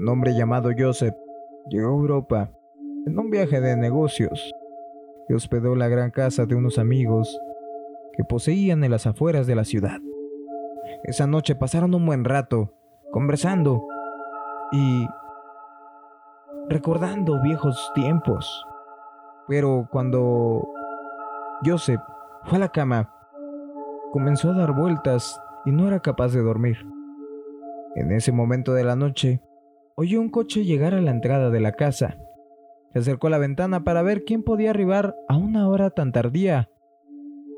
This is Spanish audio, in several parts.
un hombre llamado Joseph llegó a Europa en un viaje de negocios y hospedó la gran casa de unos amigos que poseían en las afueras de la ciudad. Esa noche pasaron un buen rato conversando y recordando viejos tiempos. Pero cuando Joseph fue a la cama, comenzó a dar vueltas y no era capaz de dormir. En ese momento de la noche, oyó un coche llegar a la entrada de la casa. Se acercó a la ventana para ver quién podía arribar a una hora tan tardía.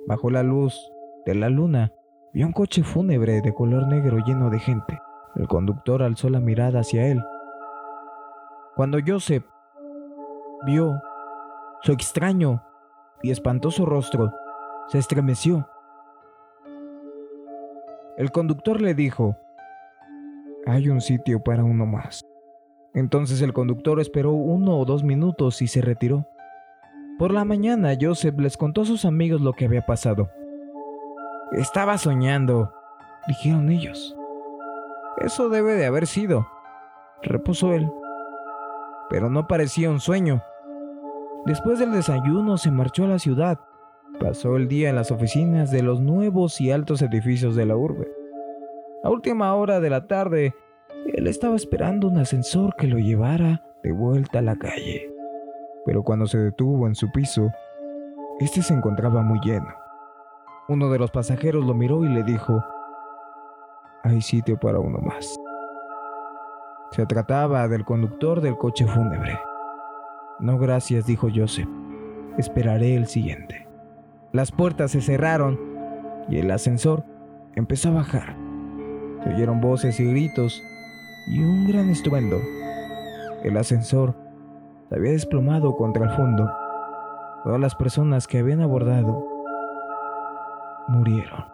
Bajo la luz de la luna, vio un coche fúnebre de color negro lleno de gente. El conductor alzó la mirada hacia él. Cuando Joseph vio su extraño y espantoso rostro, se estremeció. El conductor le dijo, hay un sitio para uno más. Entonces el conductor esperó uno o dos minutos y se retiró. Por la mañana Joseph les contó a sus amigos lo que había pasado. Estaba soñando, dijeron ellos. Eso debe de haber sido, repuso él. Pero no parecía un sueño. Después del desayuno se marchó a la ciudad. Pasó el día en las oficinas de los nuevos y altos edificios de la urbe. A última hora de la tarde, él estaba esperando un ascensor que lo llevara de vuelta a la calle. Pero cuando se detuvo en su piso, este se encontraba muy lleno. Uno de los pasajeros lo miró y le dijo, hay sitio para uno más. Se trataba del conductor del coche fúnebre. No gracias, dijo Joseph. Esperaré el siguiente. Las puertas se cerraron y el ascensor empezó a bajar. Se oyeron voces y gritos y un gran estruendo. El ascensor se había desplomado contra el fondo. Todas las personas que habían abordado murieron.